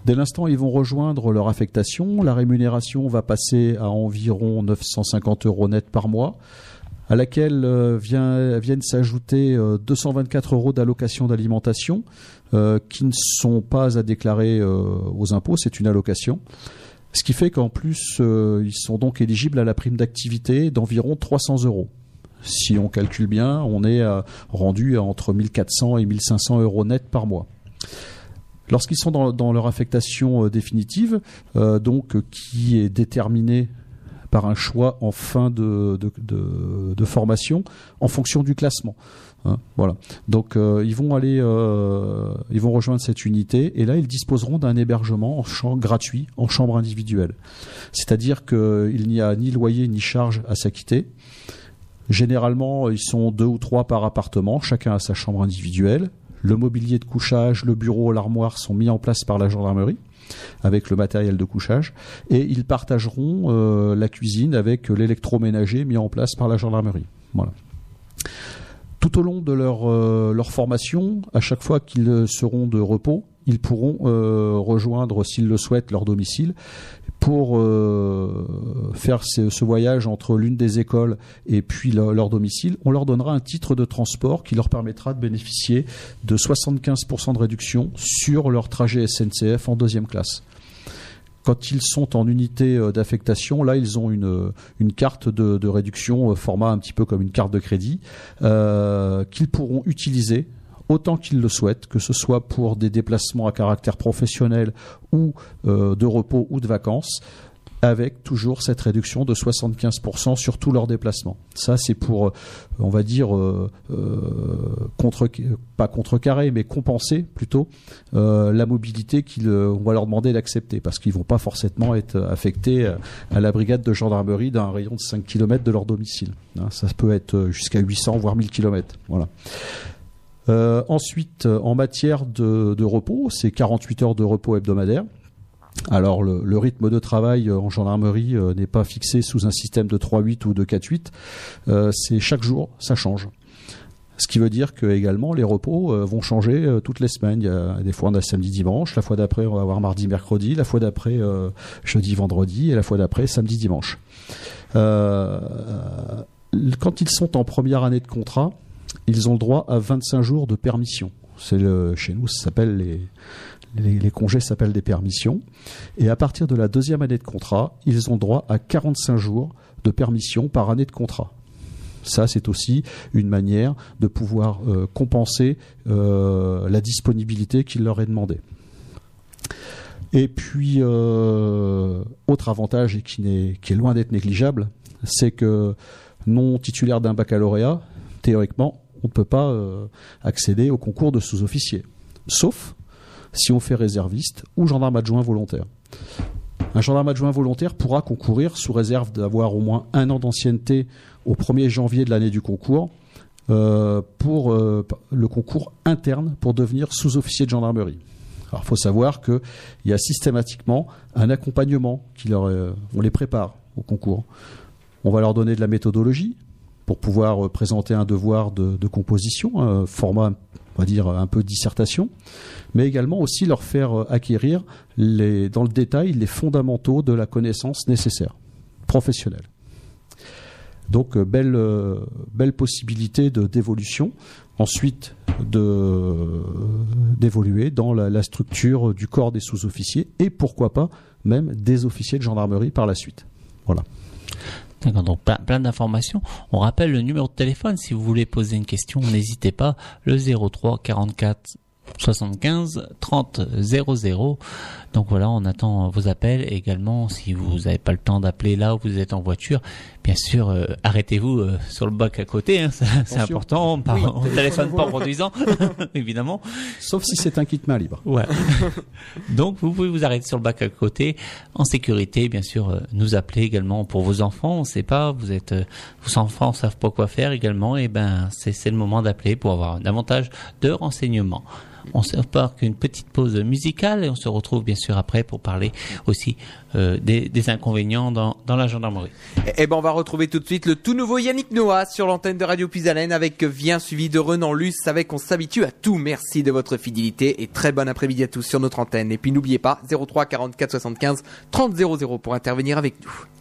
Dès l'instant ils vont rejoindre leur affectation, la rémunération va passer à environ 950 euros net par mois, à laquelle euh, viennent s'ajouter euh, 224 euros d'allocation d'alimentation, euh, qui ne sont pas à déclarer euh, aux impôts, c'est une allocation. Ce qui fait qu'en plus, ils sont donc éligibles à la prime d'activité d'environ 300 euros. Si on calcule bien, on est rendu à entre 1400 et 1500 euros net par mois. Lorsqu'ils sont dans, leur affectation euh, définitive, euh, donc euh, qui est déterminée par un choix en fin de, formation en fonction du classement. Hein, voilà. Donc ils vont aller, ils vont rejoindre cette unité et là ils disposeront d'un hébergement gratuit, en chambre individuelle. C'est-à-dire qu'il n'y a ni loyer ni charge à s'acquitter. Généralement, ils sont deux ou trois par appartement, chacun a sa chambre individuelle. Le mobilier de couchage, le bureau, l'armoire sont mis en place par la gendarmerie avec le matériel de couchage et ils partageront euh, la cuisine avec l'électroménager mis en place par la gendarmerie. Tout au long de leur, euh, leur formation, à chaque fois qu'ils seront de repos, ils pourront euh, rejoindre, s'ils le souhaitent, leur domicile pour euh, faire ce, voyage entre l'une des écoles et puis leur, domicile. On leur donnera un titre de transport qui leur permettra de bénéficier de 75% de réduction sur leur trajet SNCF en deuxième classe. Quand ils sont en unité euh, d'affectation, là, ils ont une, carte de, de réduction, euh, format un petit peu comme une carte de crédit, qu'ils pourront utiliser autant qu'ils le souhaitent, que ce soit pour des déplacements à caractère professionnel ou euh, de repos ou de vacances, avec toujours cette réduction de 75% sur tous leurs déplacements. Ça, c'est pour, euh, on va dire, euh, contre, pas contrecarrer, mais compenser plutôt la mobilité qu'on va leur demander d'accepter, parce qu'ils vont pas forcément être affectés à la brigade de gendarmerie d'un rayon de 5 km de leur domicile. Hein, ça peut être jusqu'à 800 voire 1000 km. Voilà. Euh, ensuite, euh, en matière de, de repos, c'est 48 heures de repos hebdomadaire. Alors le, le rythme de travail euh, en gendarmerie euh, n'est pas fixé sous un système de 3-8 ou de 4-8. Euh, c'est chaque jour, ça change. Ce qui veut dire que également les repos euh, vont changer toutes les semaines. Il y a des fois on a samedi dimanche, la fois d'après on va avoir mardi mercredi, la fois d'après jeudi vendredi et la fois d'après samedi dimanche. Quand ils sont en première année de contrat, ils ont le droit à 25 jours de permission. C'est chez nous, ça s'appelle les, congés s'appellent des permissions. Et à partir de la deuxième année de contrat, ils ont droit à 45 jours de permission par année de contrat. Ça, c'est aussi une manière de pouvoir euh, compenser euh, la disponibilité qu'il leur est demandée. Et puis, euh, autre avantage et qui, qui est loin d'être négligeable, c'est que non titulaire d'un baccalauréat, théoriquement, on ne peut pas euh, accéder au concours de sous-officier. Sauf si on fait réserviste ou gendarme adjoint volontaire. Un gendarme adjoint volontaire pourra concourir sous réserve d'avoir au moins un an d'ancienneté au 1er janvier de l'année du concours euh, pour euh, le concours interne pour devenir sous-officier de gendarmerie. Alors, il faut savoir qu'il y a systématiquement un accompagnement qui leur, on les prépare au concours. On va leur donner de la méthodologie pour pouvoir euh, présenter un devoir de, composition, un format, on va dire, un peu dissertation, mais également aussi leur faire euh, acquérir dans le détail les fondamentaux de la connaissance nécessaire, professionnelle. Donc, euh, belle, belle possibilité d'évolution. Ensuite, d'évoluer dans la, la structure du corps des sous-officiers et pourquoi pas même des officiers de gendarmerie par la suite. Voilà. Donc plein, plein d'informations. On rappelle le numéro de téléphone si vous voulez poser une question, n'hésitez pas, le 03 44 75 30 00. Donc voilà, on attend vos appels également. Si vous n'avez pas le temps d'appeler là où vous êtes en voiture, bien sûr, euh, arrêtez-vous euh, sur le bac à côté. hein, c'est important. Par- Oui, on téléphone pas en conduisant, *laughs* évidemment. Sauf si c'est un kit main libre. Ouais. *laughs* Donc vous pouvez vous arrêter sur le bac à côté, en sécurité, bien sûr. euh, nous appeler également pour vos enfants. On ne sait pas, vous êtes, euh, vos enfants savent pas quoi faire également. Et ben c'est c'est le moment d'appeler pour avoir davantage de renseignements. On se part qu'une petite pause musicale et on se retrouve bien sûr après pour parler aussi euh, des, inconvénients dans, dans la gendarmerie. Eh ben, on va retrouver tout de suite le tout nouveau Yannick Noah sur l'antenne de Radio Puisalène avec Vient suivi de Renan Luce avec On s'habitue à tout. Merci de votre fidélité et très bon après-midi à tous sur notre antenne. Et puis n'oubliez pas 03 44 75 30 00 pour intervenir avec nous.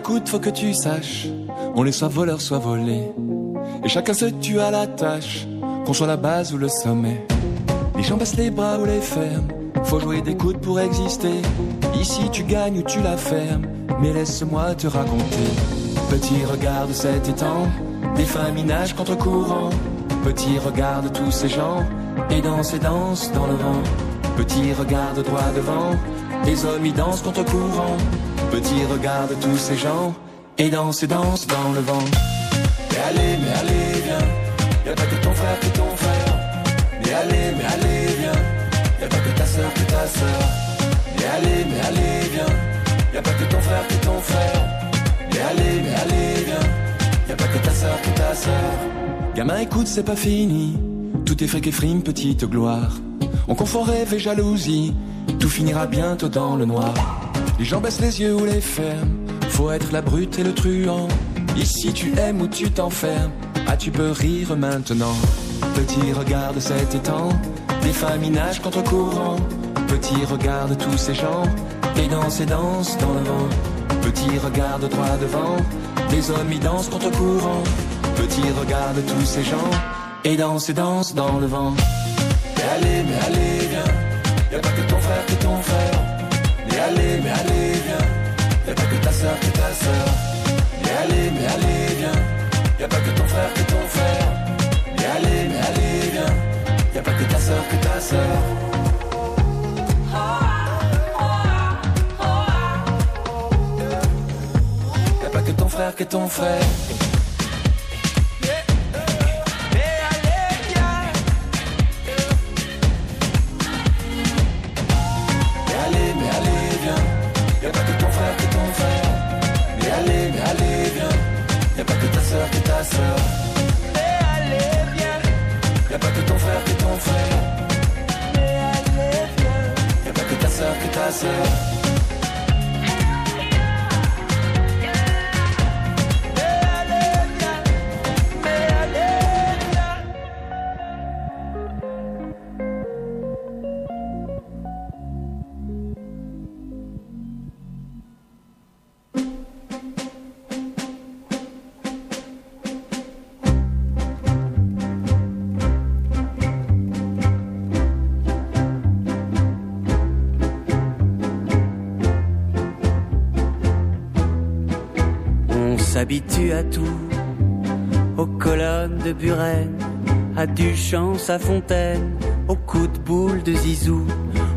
Écoute, faut que tu saches, on est soit voleur, soit volé. Et chacun se tue à la tâche, qu'on soit la base ou le sommet. Les gens baissent les bras ou les ferment, faut jouer des coudes pour exister. Ici tu gagnes ou tu la fermes, mais laisse-moi te raconter. Petit regarde cet étang, des nagent contre courant. Petit regarde tous ces gens, et dansent et dansent dans le vent. Petit regarde droit devant, des hommes y dansent contre courant. Petit regarde tous ces gens, et dansent et dansent dans le vent. Mais allez, mais allez, viens, y a pas que ton frère qui est ton frère. Mais allez, mais allez, viens, y a pas que sœur. Mais allez, mais allez, viens. Y a pas que ton frère, que ton frère. Mais allez, mais allez, viens. Y a pas que ta sœur, que ta sœur. Gamin, écoute, c'est pas fini. Tout est fric et frime, petite gloire. On confond rêve et jalousie. Tout finira bientôt dans le noir. Les gens baissent les yeux ou les ferment. Faut être la brute et le truand. Ici tu aimes ou tu t'enfermes. Ah, tu peux rire maintenant. Petit, regarde cet étang. Des femmes y nagent contre courant. Petit, regarde tous ces gens. Et dansent et dansent dans le vent. Petit, regarde droit devant. Des hommes y dansent contre courant. Petit, regarde tous ces gens. Et dansent et dansent dans le vent. Mais allez, mais allez, viens. Y pas que ton frère, que ton frère. Sœur, que ta sœur. Mais allez, mais allez, viens. Y pas que ton frère, que ton frère. Mais allez, mais allez, viens. Y pas que ta sœur, que ta sœur. Que ton frère, que ton frère. À Duchamp, à Fontaine, aux coups de boule de Zizou,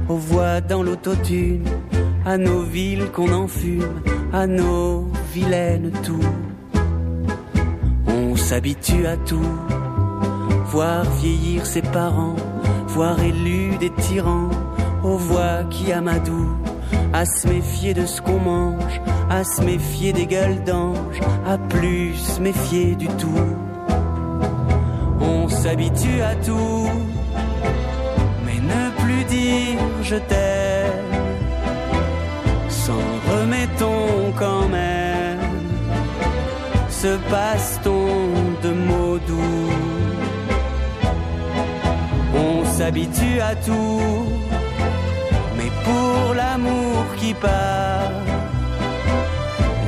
aux voix dans l'autotune, à nos villes qu'on enfume, à nos vilaines tours. On s'habitue à tout, voir vieillir ses parents, voir élus des tyrans, aux voix qui amadouent, à se méfier de ce qu'on mange, à se méfier des gueules d'ange, à plus se méfier du tout. S'habitue à tout, mais ne plus dire je t'aime, s'en remettons quand même, ce baston de mots doux? On s'habitue à tout, mais pour l'amour qui part,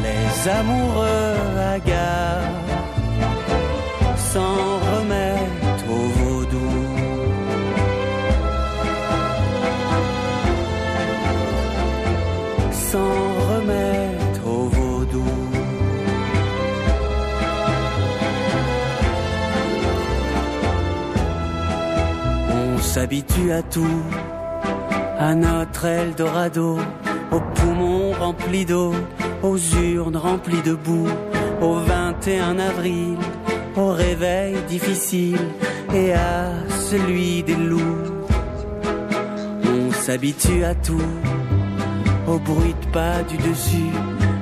les amoureux hagards s'en On s'habitue à tout, à notre Eldorado, aux poumons remplis d'eau, aux urnes remplies de boue, au 21 avril, au réveil difficile et à celui des loups. On s'habitue à tout, au bruit de pas du dessus,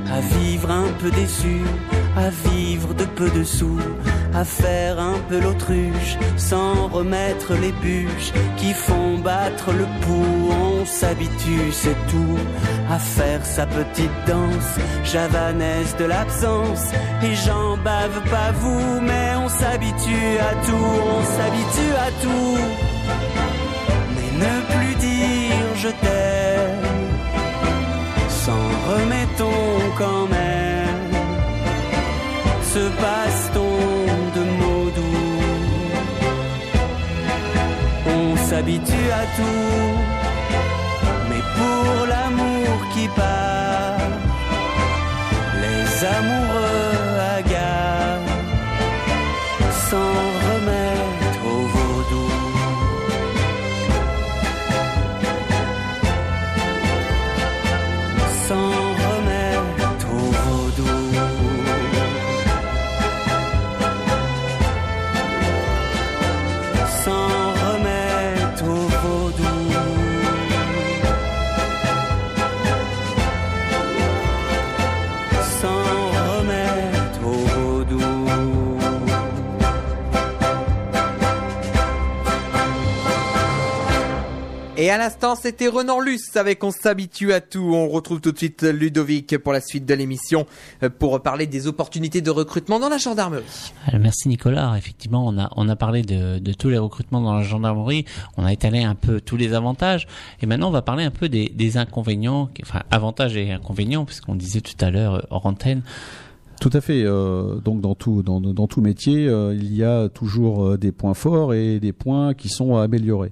à vivre un peu déçu, à vivre de peu de sous, à faire un peu l'autruche, sans remettre les bûches qui font battre le pouls. On s'habitue, c'est tout, à faire sa petite danse, javanaise de l'absence. Et j'en bave pas vous, mais on s'habitue à tout, on s'habitue à tout. Mais ne plus dire je t'aime, s'en remettons quand même ce baston s'habitue à tout, à l'instant, c'était Renan Luce avec On s'habitue à tout. On retrouve tout de suite Ludovic pour la suite de l'émission euh, pour parler des opportunités de recrutement dans la gendarmerie. Alors, merci Nicolas. Effectivement, on a on a parlé de, tous les recrutements dans la gendarmerie. On a étalé un peu tous les avantages. Et maintenant, on va parler un peu des, des inconvénients, enfin avantages et inconvénients, puisqu'on disait tout à l'heure euh, hors antenne. Tout à fait. euh, donc dans tout dans, dans tout métier, euh, il y a toujours euh, des points forts et des points qui sont à améliorer.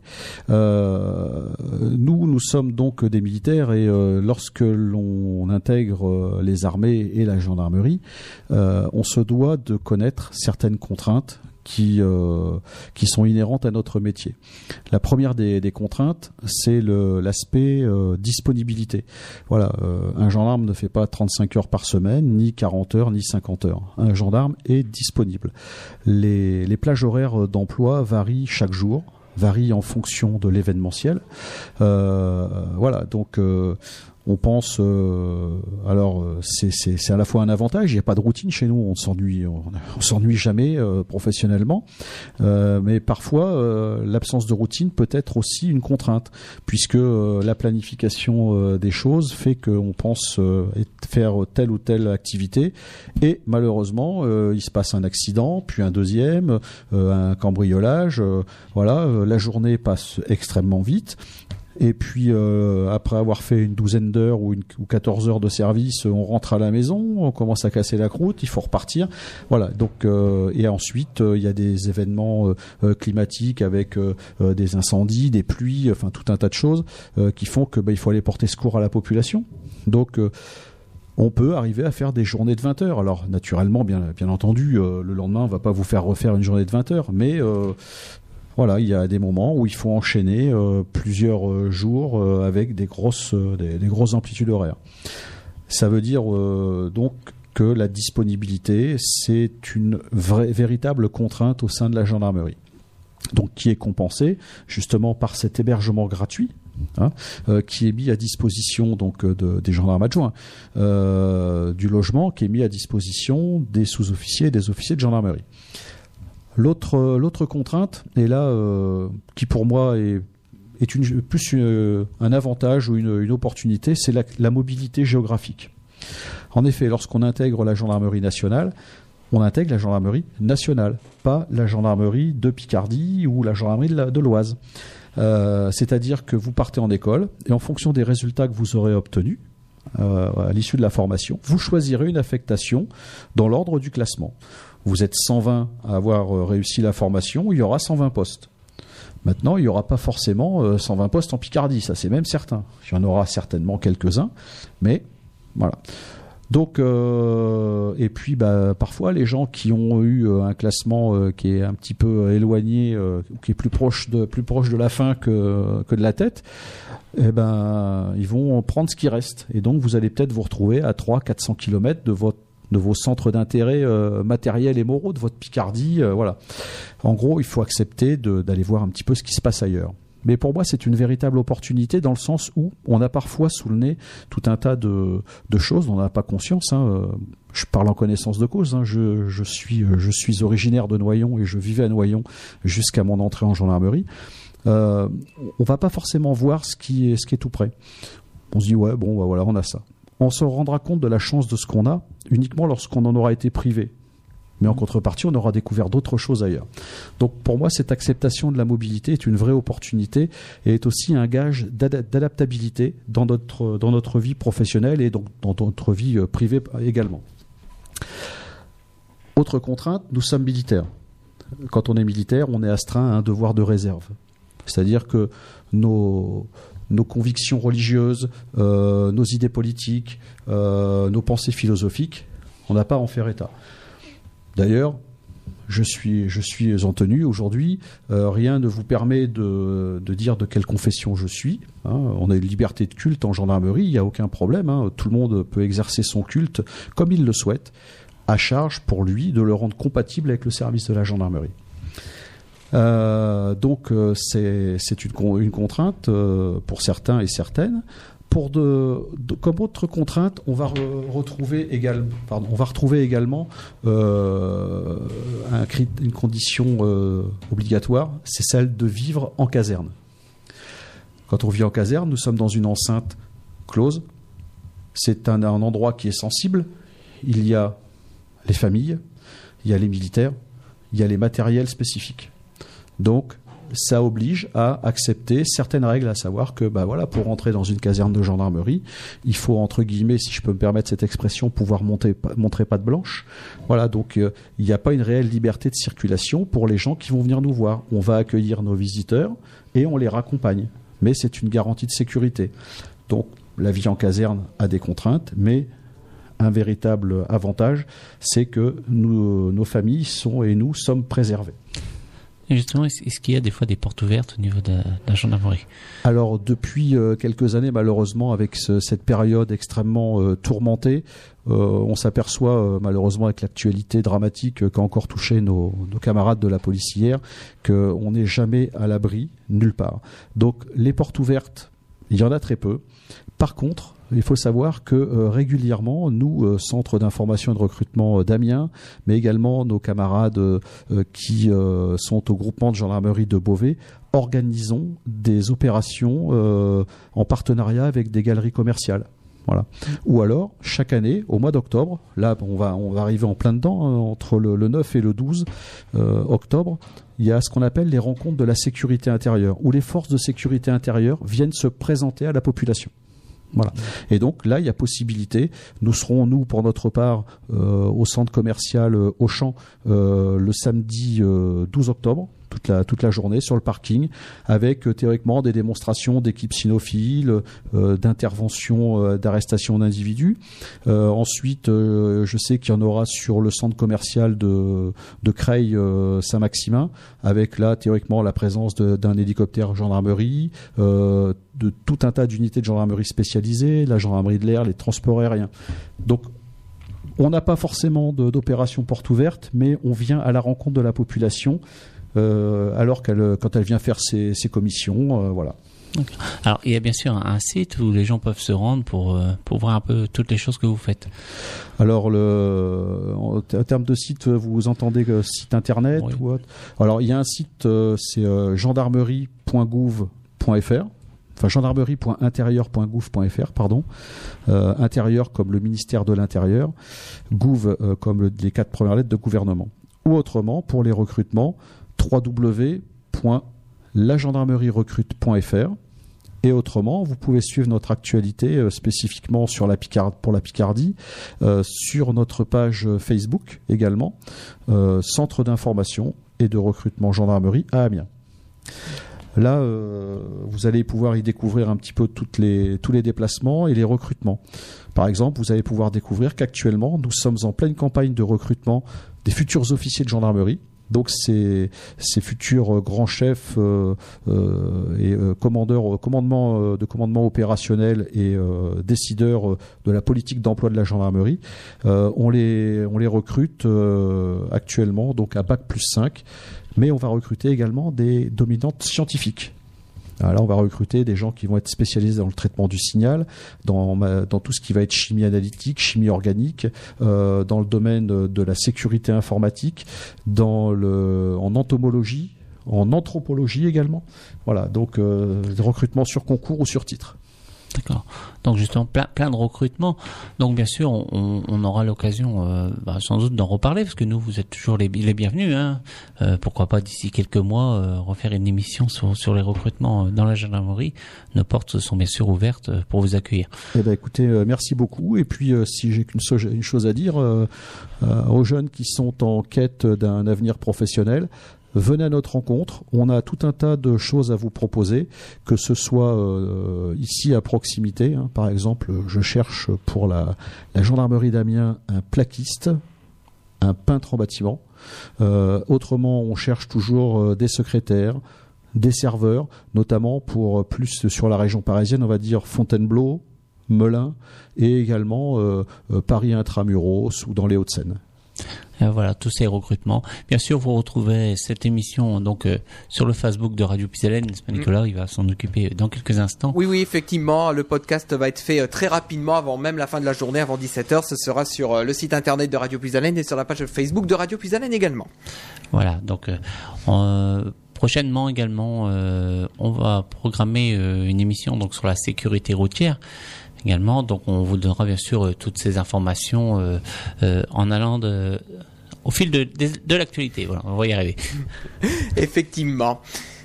Nous, nous sommes donc des militaires et lorsque l'on intègre les armées et la gendarmerie, on se doit de connaître certaines contraintes qui euh, qui sont inhérentes à notre métier. La première des, des contraintes, c'est l'aspect euh, disponibilité. Voilà, euh, un gendarme ne fait pas 35 heures par semaine, ni 40 heures, ni 50 heures. Un gendarme est disponible. Les, les plages horaires d'emploi varient chaque jour varient en fonction de l'événementiel. Voilà, donc on pense, euh, alors euh, c'est à la fois un avantage. Il n'y a pas de routine chez nous, on s'ennuie, on, *laughs* s'ennuie jamais euh, professionnellement. Euh, mais parfois, l'absence de routine peut être aussi une contrainte, puisque la planification des choses fait qu'on pense faire telle ou telle activité, et malheureusement, il se passe un accident, puis un deuxième, un cambriolage. voilà, la journée passe extrêmement vite. Et puis euh, après avoir fait une douzaine d'heures ou, une, ou 14 heures de service, on rentre à la maison, on commence à casser la croûte, il faut repartir. Voilà. Donc euh, et ensuite euh, il y a des événements climatiques avec des incendies, des pluies, enfin tout un tas de choses qui font que bah, faut aller porter secours à la population. Donc on peut arriver à faire des journées de 20 heures. Alors naturellement, bien, entendu, le lendemain, on va pas vous faire refaire une journée de 20 heures, mais voilà, il y a des moments où il faut enchaîner euh, plusieurs euh, jours euh, avec des grosses, des, des grosses amplitudes horaires. Ça veut dire donc que la disponibilité, c'est une vraie, véritable contrainte au sein de la gendarmerie. Donc qui est compensée justement par cet hébergement gratuit hein, qui est mis à disposition donc de- des gendarmes adjoints, du logement qui est mis à disposition des sous-officiers et des officiers de gendarmerie. L'autre euh, contrainte est là euh, qui pour moi est plus une- un avantage ou une, opportunité, c'est la, mobilité géographique. En effet, lorsqu'on intègre la gendarmerie nationale, on intègre la gendarmerie nationale, pas la gendarmerie de Picardie ou la gendarmerie de l'Oise. Euh, C'est-à-dire que vous partez en école et en fonction des résultats que vous aurez obtenus euh, à l'issue de la formation, vous choisirez une affectation dans l'ordre du classement. Vous êtes 120 à avoir euh, réussi la formation, il y aura 120 postes. Maintenant, il n'y aura pas forcément euh, 120 postes en Picardie, ça c'est même certain. Il y en aura certainement quelques-uns, mais voilà. Donc, euh, et puis bah, parfois les gens qui ont eu euh, un classement euh, qui est un petit peu euh, éloigné, euh, qui est plus proche de la fin que que de la tête, eh ben ils vont prendre ce qui reste. Et donc vous allez peut-être vous retrouver à 300-400 km de votre de vos centres d'intérêt euh, matériels et moraux, de votre Picardie, euh, voilà. En gros, il faut accepter d'aller voir un petit peu ce qui se passe ailleurs. Mais pour moi, c'est une véritable opportunité dans le sens où on a parfois sous le nez tout un tas de, choses dont on n'a pas conscience. hein. Euh, Je parle en connaissance de cause. hein. Je, suis, originaire de Noyon et je vivais à Noyon jusqu'à mon entrée en gendarmerie. Euh, on va pas forcément voir ce qui est, ce qui est tout près. On se dit ouais bon bah voilà on a ça. On se rendra compte de la chance de ce qu'on a uniquement lorsqu'on en aura été privé. Mais en contrepartie, on aura découvert d'autres choses ailleurs. Donc pour moi, cette acceptation de la mobilité est une vraie opportunité et est aussi un gage d'ada- d'adaptabilité dans notre, dans notre vie professionnelle et donc dans notre vie euh, privée également. Autre contrainte, nous sommes militaires. Quand on est militaire, on est astreint à un devoir de réserve. C'est-à-dire que nos, nos convictions religieuses, euh, nos idées politiques, euh, nos pensées philosophiques, on n'a pas à en faire état. D'ailleurs, je suis, je suis en tenue aujourd'hui. Euh, rien ne vous permet de, de dire de quelle confession je suis. hein. On a une liberté de culte en gendarmerie, il n'y a aucun problème. hein. Tout le monde peut exercer son culte comme il le souhaite, à charge pour lui de le rendre compatible avec le service de la gendarmerie. Euh, donc euh, c'est une, con- une contrainte euh, pour certains et certaines. Comme autre contrainte, on va re- retrouver également, pardon, on va retrouver également une condition obligatoire, c'est celle de vivre en caserne. Quand on vit en caserne, nous sommes dans une enceinte close. C'est un endroit qui est sensible. Il y a les familles, il y a les militaires, il y a les matériels spécifiques. Donc, ça oblige à accepter certaines règles, à savoir que, bah voilà, pour entrer dans une caserne de gendarmerie, il faut entre guillemets, si je peux me permettre cette expression, pouvoir monter, montrer patte blanche. Voilà, donc euh, il n'y a pas une réelle liberté de circulation pour les gens qui vont venir nous voir. On va accueillir nos visiteurs et on les raccompagne, mais c'est une garantie de sécurité. Donc la vie en caserne a des contraintes, mais un véritable avantage, c'est que nos familles sont et nous sommes préservés. Justement, est-ce qu'il y a des fois des portes ouvertes au niveau de, la gendarmerie? Alors depuis euh, quelques années, malheureusement, avec ce- cette période extrêmement euh, tourmentée, euh, on s'aperçoit malheureusement avec l'actualité dramatique euh, qu'a encore touché nos, nos camarades de la police hier, qu'on n'est jamais à l'abri nulle part. Donc les portes ouvertes, il y en a très peu. Par contre, il faut savoir que euh, régulièrement, nous, euh, Centre d'information et de recrutement euh, d'Amiens, mais également nos camarades qui sont au groupement de gendarmerie de Beauvais, organisons des opérations en partenariat avec des galeries commerciales. Voilà. Ou alors, chaque année, au mois d'octobre, là, on va, arriver en plein dedans, hein, entre le, le 9 et le 12 euh, octobre, il y a ce qu'on appelle les rencontres de la sécurité intérieure, où les forces de sécurité intérieure viennent se présenter à la population. Voilà. Et donc là, il y a possibilité. Nous serons, nous, pour notre part, euh, au centre commercial euh, Auchan euh, le samedi euh, 12 octobre, toute la, toute la journée, sur le parking, avec euh, théoriquement des démonstrations d'équipes cynophiles, euh, d'interventions, euh, d'arrestation d'individus. Ensuite, je sais qu'il y en aura sur le centre commercial de, de Creil Saint-Maximin, avec là, théoriquement, la présence d'un hélicoptère gendarmerie, euh, de tout un tas d'unités de gendarmerie spécialisées, la gendarmerie de l'air, les transports aériens. Donc, on n'a pas forcément d'opération porte ouverte, mais on vient à la rencontre de la population, alors qu'elle, quand elle vient faire ses, ses commissions, euh, voilà. Alors, il y a bien sûr un, site où les gens peuvent se rendre pour, euh, pour voir un peu toutes les choses que vous faites. Alors, le, en, en termes de site, vous entendez site internet Oui. ou autre? Alors, il y a un site, euh, c'est euh, gendarmerie.gouv.fr. Enfin, gendarmerie.intérieur.gouv.fr, pardon. Euh, intérieur comme le ministère de l'Intérieur, Gouv euh, comme le- les quatre premières lettres de gouvernement. Ou autrement, pour les recrutements, www.lagendarmerierecrute.fr. Et autrement, vous pouvez suivre notre actualité euh, spécifiquement sur la pour la Picardie euh, sur notre page Facebook également, euh, Centre d'information et de recrutement gendarmerie à Amiens. Là, vous allez pouvoir y découvrir un petit peu tous les déplacements et les recrutements. Par exemple, vous allez pouvoir découvrir qu'actuellement, nous sommes en pleine campagne de recrutement des futurs officiers de gendarmerie. Donc ces, futurs euh, grands chefs euh, euh, et commandeurs, de commandement opérationnel et décideurs de la politique d'emploi de la gendarmerie, on les recrute actuellement donc à bac plus 5, mais on va recruter également des dominantes scientifiques. Alors là, on va recruter des gens qui vont être spécialisés dans le traitement du signal, dans, tout ce qui va être chimie analytique, chimie organique, euh, dans le domaine de, la sécurité informatique, dans le, en entomologie, en anthropologie également. Voilà, donc euh, des recrutements sur concours ou sur titre. D'accord. Donc justement plein, plein de recrutements. Donc bien sûr, on, on- aura l'occasion, euh, bah, sans doute, d'en reparler parce que nous, vous êtes toujours les, les bienvenus. Hein. Euh, pourquoi pas d'ici quelques mois euh, refaire une émission sur, sur les recrutements euh, dans la gendarmerie. Nos portes sont bien sûr ouvertes euh, pour vous accueillir. Eh ben, écoutez, euh, merci beaucoup. Et puis, si j'ai qu'une une chose à dire aux jeunes qui sont en quête d'un avenir professionnel, venez à notre rencontre. On a tout un tas de choses à vous proposer, que ce soit euh, ici à proximité. hein. Par exemple, je cherche pour la, gendarmerie d'Amiens un plaquiste, un peintre en bâtiment. Euh, autrement, on cherche toujours euh, des secrétaires, des serveurs, notamment pour euh, plus sur la région parisienne, on va dire Fontainebleau, Melun et également Paris intramuros ou dans les Hauts-de-Seine. Euh, voilà, tous ces recrutements. Bien sûr, vous retrouvez cette émission donc euh, sur le Facebook de Radio Pisalène. Pas, Nicolas? Il va s'en occuper dans quelques instants. Oui, oui, effectivement, le podcast va être fait euh, très rapidement, avant même la fin de la journée, avant 17h. Ce sera sur euh, le site internet de Radio Puisalène et sur la page Facebook de Radio Puisalène également. Voilà, donc euh, on- prochainement également, euh, on va programmer euh, une émission donc sur la sécurité routière également. Donc on vous donnera bien sûr euh, toutes ces informations euh, euh, en allant de, au fil de, de, de l'actualité. Voilà, on va y arriver. *laughs* Effectivement.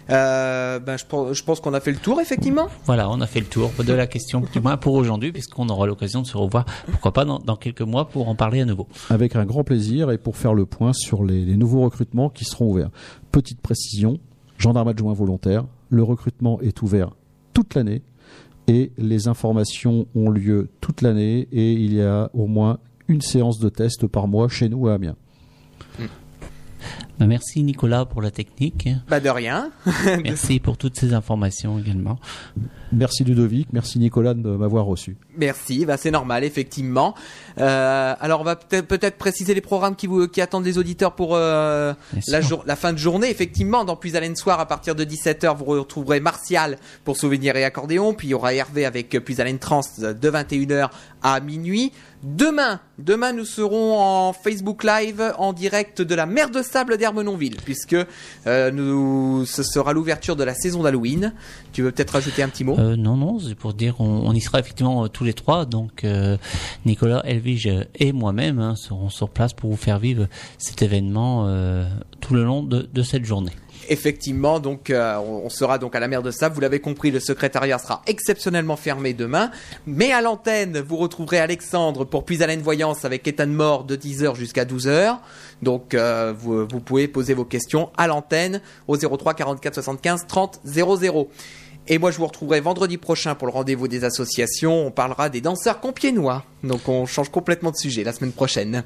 Euh, ben, je pense, je pense qu'on a fait le tour, effectivement. Voilà, on a fait le tour de la question, du moins pour aujourd'hui, puisqu'on aura l'occasion de se revoir, pourquoi pas dans, dans quelques mois pour en parler à nouveau. Avec un grand plaisir et pour faire le point sur les, les nouveaux recrutements qui seront ouverts. Petite précision, gendarme adjoint volontaire, le recrutement est ouvert toute l'année et les informations ont lieu toute l'année et il y a au moins une séance de test par mois chez nous à Amiens. Ben, Merci Nicolas pour la technique. Bah de rien. *laughs* Merci pour toutes ces informations également. Merci Ludovic, merci Nicolas de m'avoir reçu. Merci, bah c'est normal, effectivement. Euh, alors on va peut-être préciser les programmes qui vous qui attendent les auditeurs pour euh, la, sûr. jour- la fin de journée. Effectivement, dans Puis Haleine Soir, à partir de 17h, vous retrouverez Martial pour Souvenirs et Accordéon, puis il y aura Hervé avec Puis Haleine Trans de 21h à minuit. Demain, demain nous serons en Facebook Live en direct de la mer de sable d'Hermenonville, puisque euh, ce sera l'ouverture de la saison d'Halloween. Tu veux peut-être rajouter un petit mot? Euh, non, non, c'est pour dire on, y sera effectivement euh, tous les trois. Donc Nicolas, Elvige et moi-même hein, serons sur place pour vous faire vivre cet événement tout le long de cette journée. Effectivement, donc euh, on sera donc à la mer de Sable. Vous l'avez compris, le secrétariat sera exceptionnellement fermé demain. Mais à l'antenne, vous retrouverez Alexandre pour Puis Haleine Voyance avec de mort de 10h jusqu'à 12h. Donc euh, vous, vous pouvez poser vos questions à l'antenne au 03 44 75 30 00. Et moi, je vous retrouverai vendredi prochain pour le rendez-vous des associations. On parlera des danseurs compiénois. Donc, on change complètement de sujet la semaine prochaine.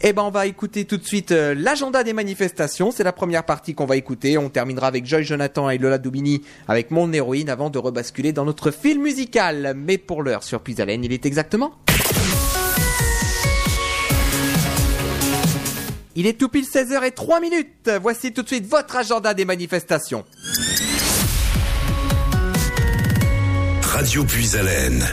Eh ben, on va écouter tout de suite euh, l'agenda des manifestations. C'est la première partie qu'on va écouter. On terminera avec Joy Jonathan et Lola Dubini avec Mon héroïne avant de rebasculer dans notre film musical. Mais pour l'heure, sur Puisalène, il est exactement. Il est tout pile 16h et 3 minutes. Voici tout de suite votre agenda des manifestations. Radio Puis-Haleine.